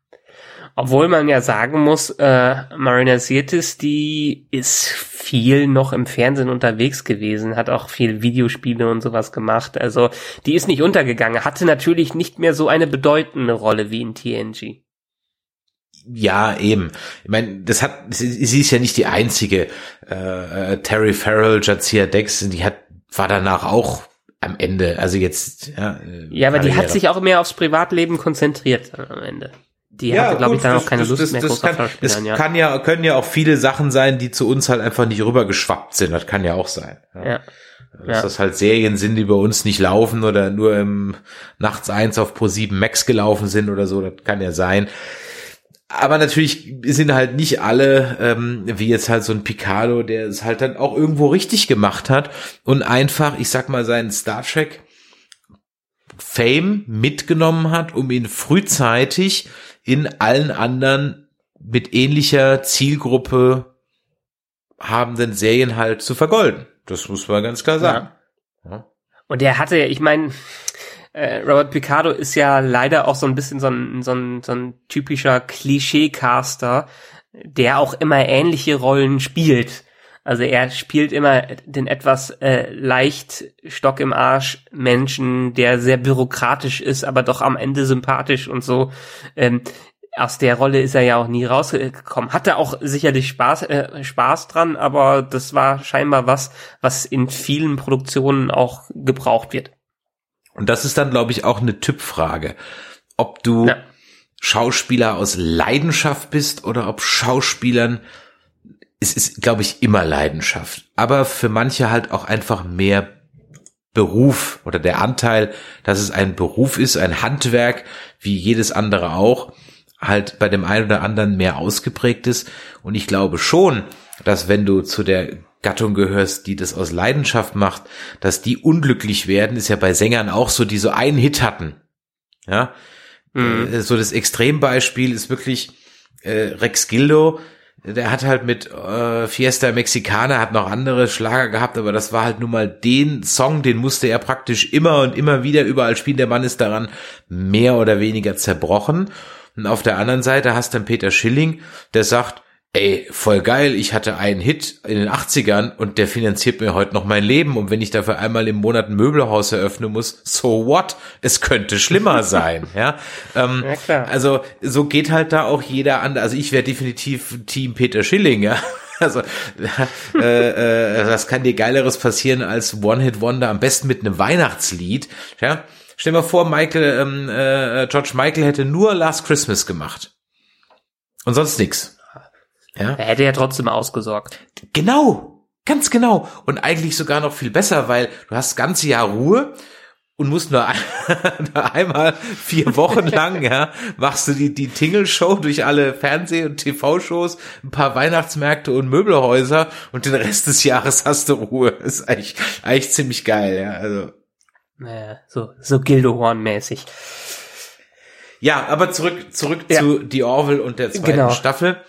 Obwohl man ja sagen muss, äh, Marina Sirtis, die ist viel noch im Fernsehen unterwegs gewesen, hat auch viel Videospiele und sowas gemacht. Also die ist nicht untergegangen, hatte natürlich nicht mehr so eine bedeutende Rolle wie in TNG. Ja, eben. Ich meine, das hat, sie, ist ja nicht die einzige. Äh, äh, Terry Farrell, Jadzia Dex, die hat, war danach auch am Ende. Also jetzt, ja. äh, Ja, aber die hat sich auch mehr aufs Privatleben konzentriert am Ende. Die hatte, glaube ich, dann das- auch keine das, Lust das, mehr das kann, das ja. kann ja, können ja auch viele Sachen sein, die zu uns halt einfach nicht rübergeschwappt sind. Das kann ja auch sein. Ja. ja. Dass Ja. das halt Serien sind, die bei uns nicht laufen oder nur im Nachts eins auf Pro 7 Max gelaufen sind oder so, das kann ja sein. Aber natürlich sind halt nicht alle, ähm, wie jetzt halt so ein Picardo, der es halt dann auch irgendwo richtig gemacht hat und einfach, ich sag mal, seinen Star Trek Fame mitgenommen hat, um ihn frühzeitig in allen anderen mit ähnlicher Zielgruppe habenden Serien halt zu vergolden. Das muss man ganz klar sagen. Ja. Und der hatte, ich meine, äh, Robert Picardo ist ja leider auch so ein bisschen so ein, so ein, so ein typischer Klischee-Caster, der auch immer ähnliche Rollen spielt. Also er spielt immer den etwas äh, leicht Stock im Arsch Menschen, der sehr bürokratisch ist, aber doch am Ende sympathisch und so. Ähm, aus der Rolle ist er ja auch nie rausgekommen. Hatte auch sicherlich Spaß, äh, Spaß dran, aber das war scheinbar was, was in vielen Produktionen auch gebraucht wird. Und das ist dann, glaube ich, auch eine Typfrage. Ob du Ja. Schauspieler aus Leidenschaft bist oder ob Schauspielern, es ist, glaube ich, immer Leidenschaft. Aber für manche halt auch einfach mehr Beruf oder der Anteil, dass es ein Beruf ist, ein Handwerk, wie jedes andere auch, halt bei dem einen oder anderen mehr ausgeprägt ist. Und ich glaube schon, dass wenn du zu der Gattung gehörst, die das aus Leidenschaft macht, dass die unglücklich werden, ist ja bei Sängern auch so, die so einen Hit hatten. Ja, Mhm. äh, so das Extrembeispiel ist wirklich äh, Rex Gildo. Der hat halt mit äh, Fiesta Mexicana, hat noch andere Schlager gehabt, aber das war halt nun mal den Song, den musste er praktisch immer und immer wieder überall spielen. Der Mann ist daran mehr oder weniger zerbrochen. Und auf der anderen Seite hast dann Peter Schilling, der sagt, ey, voll geil, ich hatte einen Hit in den 80ern und der finanziert mir heute noch mein Leben und wenn ich dafür einmal im Monat ein Möbelhaus eröffnen muss, so what? Es könnte schlimmer (laughs) sein, ja. Ähm, ja klar. Also so geht halt da auch jeder an. Also ich wäre definitiv Team Peter Schilling, ja. (laughs) Also äh, äh, das kann dir geileres passieren als One-Hit-Wonder, am besten mit einem Weihnachtslied, ja. Stell dir mal vor, Michael, ähm, äh, George Michael hätte nur Last Christmas gemacht. Und sonst nix. Ja? Er hätte ja trotzdem ausgesorgt. Genau, ganz genau. Und eigentlich sogar noch viel besser, weil du hast das ganze Jahr Ruhe und musst nur, ein, (laughs) nur einmal vier Wochen lang, ja, machst du die, die Tingle-Show durch alle Fernseh- und TV-Shows, ein paar Weihnachtsmärkte und Möbelhäuser und den Rest des Jahres hast du Ruhe. Das (laughs) ist eigentlich, eigentlich ziemlich geil, ja, also. Naja, so, so Gildehorn-mäßig. Ja, aber zurück, zurück ja. zu The Orville und der zweiten genau. Staffel.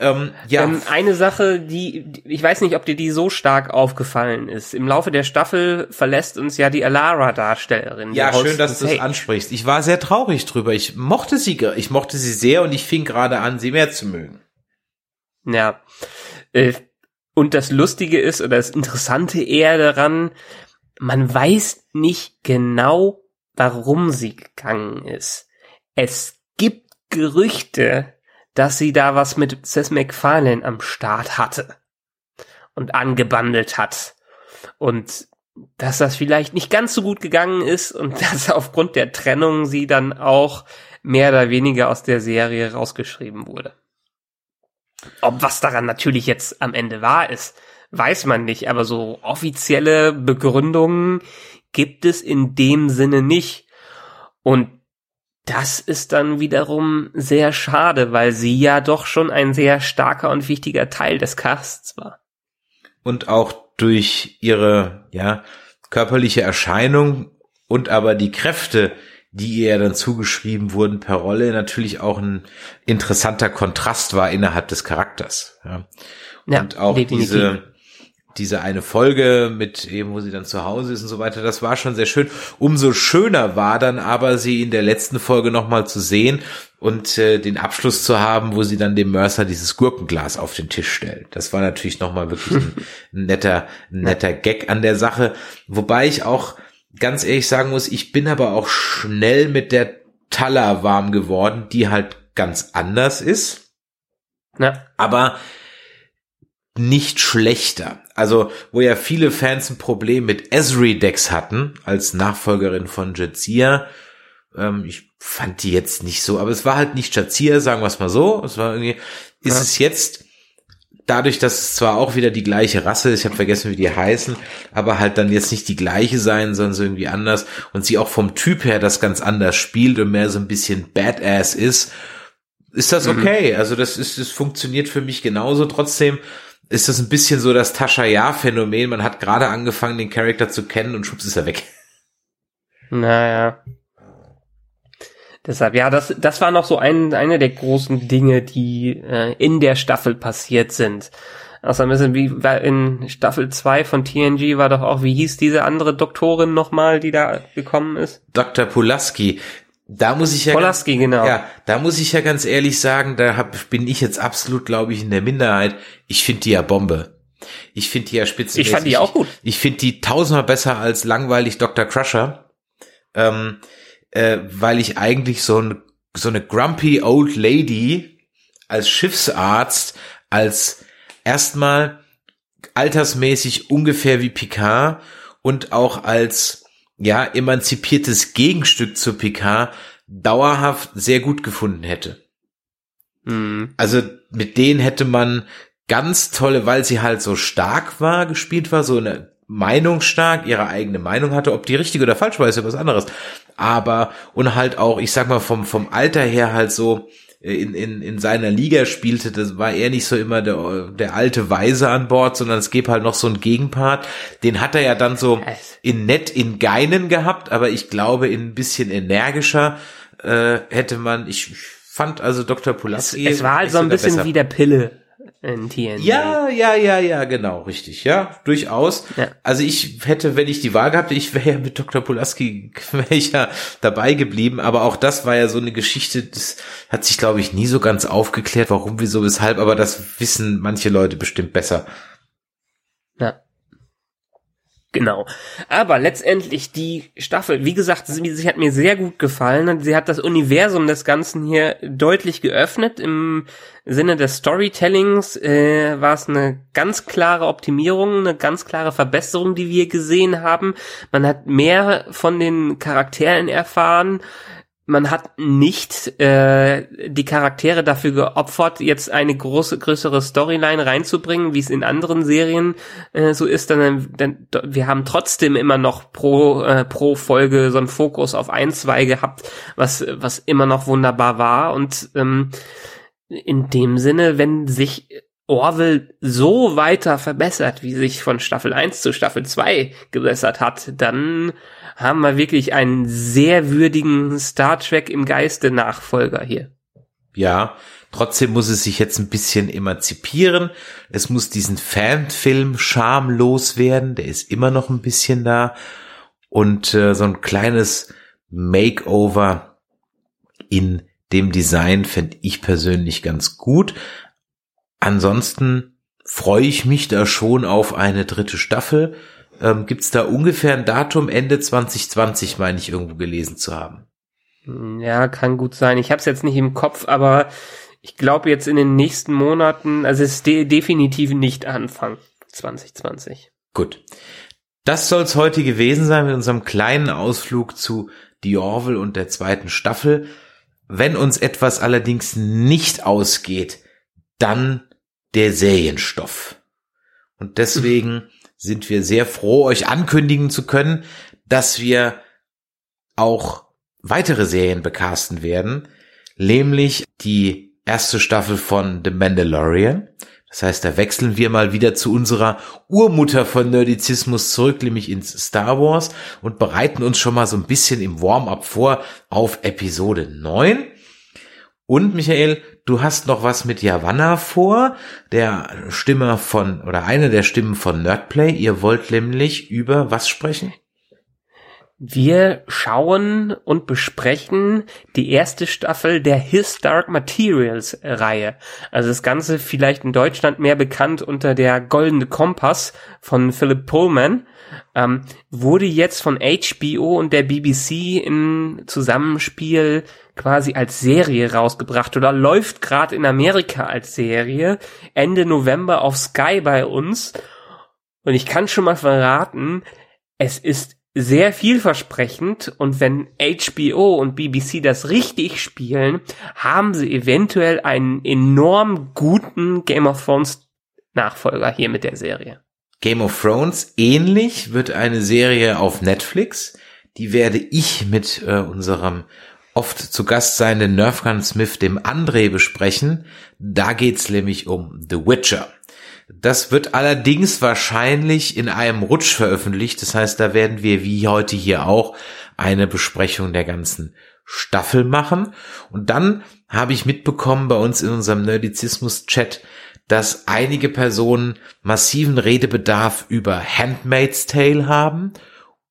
Ähm, ja. Ähm, eine Sache, die, ich weiß nicht, ob dir die so stark aufgefallen ist. Im Laufe der Staffel verlässt uns ja die Alara-Darstellerin. Ja, schön, dass du das ansprichst. Ich war sehr traurig drüber. Ich mochte sie, ich mochte sie sehr und ich fing gerade an, sie mehr zu mögen. Ja. Äh, und das Lustige ist, oder das Interessante eher daran, man weiß nicht genau, warum sie gegangen ist. Es gibt Gerüchte, dass sie da was mit Seth MacFarlane am Start hatte und angebandelt hat. Und dass das vielleicht nicht ganz so gut gegangen ist und (laughs) dass aufgrund der Trennung sie dann auch mehr oder weniger aus der Serie rausgeschrieben wurde. Ob was daran natürlich jetzt am Ende wahr ist, weiß man nicht, aber so offizielle Begründungen gibt es in dem Sinne nicht. Und das ist dann wiederum sehr schade, weil sie ja doch schon ein sehr starker und wichtiger Teil des Casts war. Und auch durch ihre, ja, körperliche Erscheinung und aber die Kräfte, die ihr dann zugeschrieben wurden per Rolle, natürlich auch ein interessanter Kontrast war innerhalb des Charakters. Ja. Und ja, auch definitiv. diese, diese eine Folge mit eben, wo sie dann zu Hause ist und so weiter, das war schon sehr schön. Umso schöner war dann aber, sie in der letzten Folge nochmal zu sehen und äh, den Abschluss zu haben, wo sie dann dem Mercer dieses Gurkenglas auf den Tisch stellt. Das war natürlich nochmal wirklich ein, (laughs) ein netter, ein netter Gag an der Sache. Wobei ich auch ganz ehrlich sagen muss, ich bin aber auch schnell mit der Tala warm geworden, die halt ganz anders ist. Ja. Aber nicht schlechter. Also, wo ja viele Fans ein Problem mit Esri Dex hatten, als Nachfolgerin von Jadzia. Ähm, ich fand die jetzt nicht so, aber es war halt nicht Jadzia, sagen wir es mal so. Es war irgendwie, ist ja. es jetzt, dadurch, dass es zwar auch wieder die gleiche Rasse ist, ich habe vergessen, wie die heißen, aber halt dann jetzt nicht die gleiche sein, sondern so irgendwie anders und sie auch vom Typ her das ganz anders spielt und mehr so ein bisschen Badass ist, ist das mhm. okay. Mhm. Also das ist, das funktioniert für mich genauso. Trotzdem ist das ein bisschen so das Tascha-Ja-Phänomen. Man hat gerade angefangen, den Charakter zu kennen und schubst ist er weg. (laughs) Naja. Deshalb, ja, das, das war noch so ein, eine der großen Dinge, die äh, in der Staffel passiert sind. Also ein bisschen wie in Staffel 2 von TNG war doch auch, wie hieß diese andere Doktorin nochmal, die da gekommen ist? Dr. Pulaski. Da muss ich ja, Polaski, ganz, genau. ja, da muss ich ja ganz ehrlich sagen, da hab, bin ich jetzt absolut, glaube ich, in der Minderheit. Ich finde die ja Bombe. Ich finde die ja spitzenmäßig. Ich fand die auch gut. Ich, ich finde die tausendmal besser als langweilig Dr. Crusher, ähm, äh, weil ich eigentlich so, ein, so eine grumpy old lady als Schiffsarzt, als erstmal altersmäßig ungefähr wie Picard und auch als ja, emanzipiertes Gegenstück zu Picard dauerhaft sehr gut gefunden hätte. Mhm. Also mit denen hätte man ganz tolle, weil sie halt so stark war, gespielt war, so eine Meinung stark, ihre eigene Meinung hatte, ob die richtig oder falsch war, ist ja was anderes. Aber, und halt auch, ich sag mal, vom, vom Alter her halt so, in, in, in seiner Liga spielte, das war er nicht so immer der, der alte Weise an Bord, sondern es gab halt noch so einen Gegenpart. Den hat er ja dann so in nett in Geinen gehabt, aber ich glaube in ein bisschen energischer äh, hätte man, ich fand also Dr. Pulaski. Es, es war halt so ein bisschen wie der Pille. In TNG. Ja, ja, ja, ja, genau, richtig, ja, durchaus. Ja. Also ich hätte, wenn ich die Wahl gehabt, ich wäre ja mit Dr. Pulaski (laughs) ja dabei geblieben, aber auch das war ja so eine Geschichte, das hat sich, glaube ich, nie so ganz aufgeklärt, warum, wieso, weshalb, aber das wissen manche Leute bestimmt besser. Genau. Aber letztendlich die Staffel, wie gesagt, sie, sie hat mir sehr gut gefallen. Sie hat das Universum des Ganzen hier deutlich geöffnet. Im Sinne des Storytellings äh, war es eine ganz klare Optimierung, eine ganz klare Verbesserung, die wir gesehen haben. Man hat mehr von den Charakteren erfahren man hat nicht äh, die Charaktere dafür geopfert, jetzt eine große, größere Storyline reinzubringen, wie es in anderen Serien äh, so ist. Dann, dann, wir haben trotzdem immer noch pro, äh, pro Folge so einen Fokus auf ein, zwei gehabt, was, was immer noch wunderbar war. Und ähm, in dem Sinne, wenn sich Orville so weiter verbessert, wie sich von Staffel 1 zu Staffel 2 gebessert hat, dann haben wir wirklich einen sehr würdigen Star Trek im Geiste Nachfolger hier. Ja, trotzdem muss es sich jetzt ein bisschen emanzipieren. Es muss diesen Fanfilm schamlos werden, der ist immer noch ein bisschen da. Und äh, so ein kleines Makeover in dem Design fände ich persönlich ganz gut. Ansonsten freue ich mich da schon auf eine dritte Staffel. Ähm, Gibt es da ungefähr ein Datum Ende 2020, meine ich, irgendwo gelesen zu haben? Ja, kann gut sein. Ich habe es jetzt nicht im Kopf, aber ich glaube jetzt in den nächsten Monaten, also es ist de definitiv nicht Anfang 2020. Gut. Das soll es heute gewesen sein mit unserem kleinen Ausflug zu The Orville und der zweiten Staffel. Wenn uns etwas allerdings nicht ausgeht, dann der Serienstoff. Und deswegen (laughs) sind wir sehr froh, euch ankündigen zu können, dass wir auch weitere Serien bekasten werden, nämlich die erste Staffel von The Mandalorian. Das heißt, da wechseln wir mal wieder zu unserer Urmutter von Nerdizismus zurück, nämlich ins Star Wars und bereiten uns schon mal so ein bisschen im Warm-up vor auf Episode 9. Und Michael, du hast noch was mit Yavanna vor, der Stimme von, oder eine der Stimmen von Nerdplay. Ihr wollt nämlich über was sprechen? Wir schauen und besprechen die erste Staffel der His Dark Materials Reihe. Also das Ganze vielleicht in Deutschland mehr bekannt unter der Goldene Kompass von Philip Pullman. Ähm, wurde jetzt von HBO und der BBC im Zusammenspiel quasi als Serie rausgebracht oder läuft gerade in Amerika als Serie Ende November auf Sky bei uns. Und ich kann schon mal verraten, es ist sehr vielversprechend und wenn HBO und BBC das richtig spielen, haben sie eventuell einen enorm guten Game of Thrones Nachfolger hier mit der Serie. Game of Thrones ähnlich wird eine Serie auf Netflix. Die werde ich mit äh, unserem oft zu Gast seienden Nerfgun Smith, dem André, besprechen. Da geht's nämlich um The Witcher. Das wird allerdings wahrscheinlich in einem Rutsch veröffentlicht. Das heißt, da werden wir wie heute hier auch eine Besprechung der ganzen Staffel machen. Und dann habe ich mitbekommen bei uns in unserem Nerdizismus-Chat, dass einige Personen massiven Redebedarf über Handmaid's Tale haben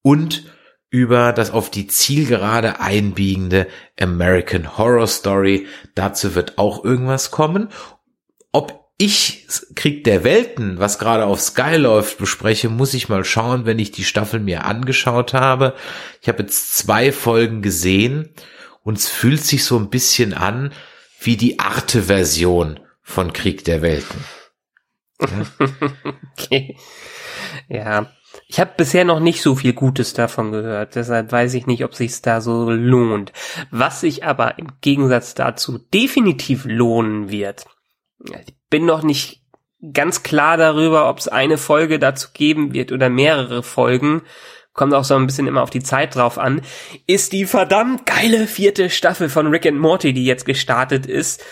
und über das auf die Zielgerade einbiegende American Horror Story. Dazu wird auch irgendwas kommen. Ob ich Krieg der Welten, was gerade auf Sky läuft, bespreche, muss ich mal schauen, wenn ich die Staffel mir angeschaut habe. Ich habe jetzt zwei Folgen gesehen und es fühlt sich so ein bisschen an wie die Arte-Version von Krieg der Welten. (laughs) Ja. okay. Ja. Ich habe bisher noch nicht so viel Gutes davon gehört, deshalb weiß ich nicht, ob sich's da so lohnt. Was sich aber im Gegensatz dazu definitiv lohnen wird, ich bin noch nicht ganz klar darüber, ob es eine Folge dazu geben wird oder mehrere Folgen. Kommt auch so ein bisschen immer auf die Zeit drauf an. Ist die verdammt geile vierte Staffel von Rick and Morty, die jetzt gestartet ist.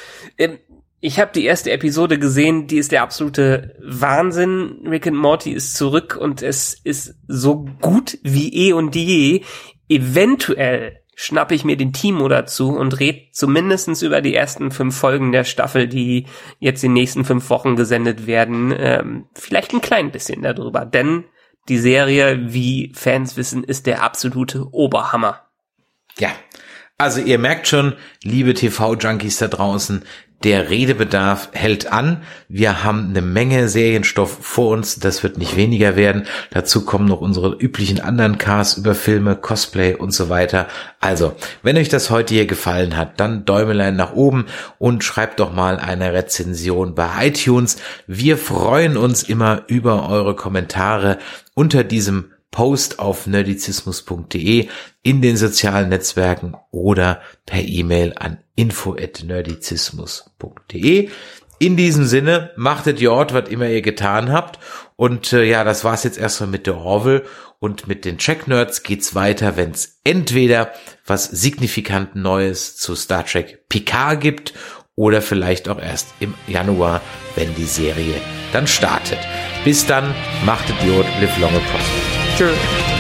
Ich habe die erste Episode gesehen, die ist der absolute Wahnsinn. Rick and Morty ist zurück und es ist so gut wie eh und je. Eventuell schnappe ich mir den Timo dazu und red zumindestens über die ersten fünf Folgen der Staffel, die jetzt in den nächsten fünf Wochen gesendet werden, ähm, vielleicht ein klein bisschen darüber. Denn die Serie, wie Fans wissen, ist der absolute Oberhammer. Ja, also ihr merkt schon, liebe TV-Junkies da draußen, der Redebedarf hält an. Wir haben eine Menge Serienstoff vor uns. Das wird nicht weniger werden. Dazu kommen noch unsere üblichen anderen Cars über Filme, Cosplay und so weiter. Also, wenn euch das heute hier gefallen hat, dann Däumelein nach oben und schreibt doch mal eine Rezension bei iTunes. Wir freuen uns immer über eure Kommentare unter diesem Post auf nerdizismus.de in den sozialen Netzwerken oder per E-Mail an info@nerdizismus.de. In diesem Sinne, machtet Jord, was immer ihr getan habt. Und äh, ja, das war's jetzt erstmal mit der Orville. Und mit den Track Nerds geht's weiter, wenn's entweder was signifikant Neues zu Star Trek Picard gibt oder vielleicht auch erst im Januar, wenn die Serie dann startet. Bis dann, machtet Jod, live long and prosper. Scripture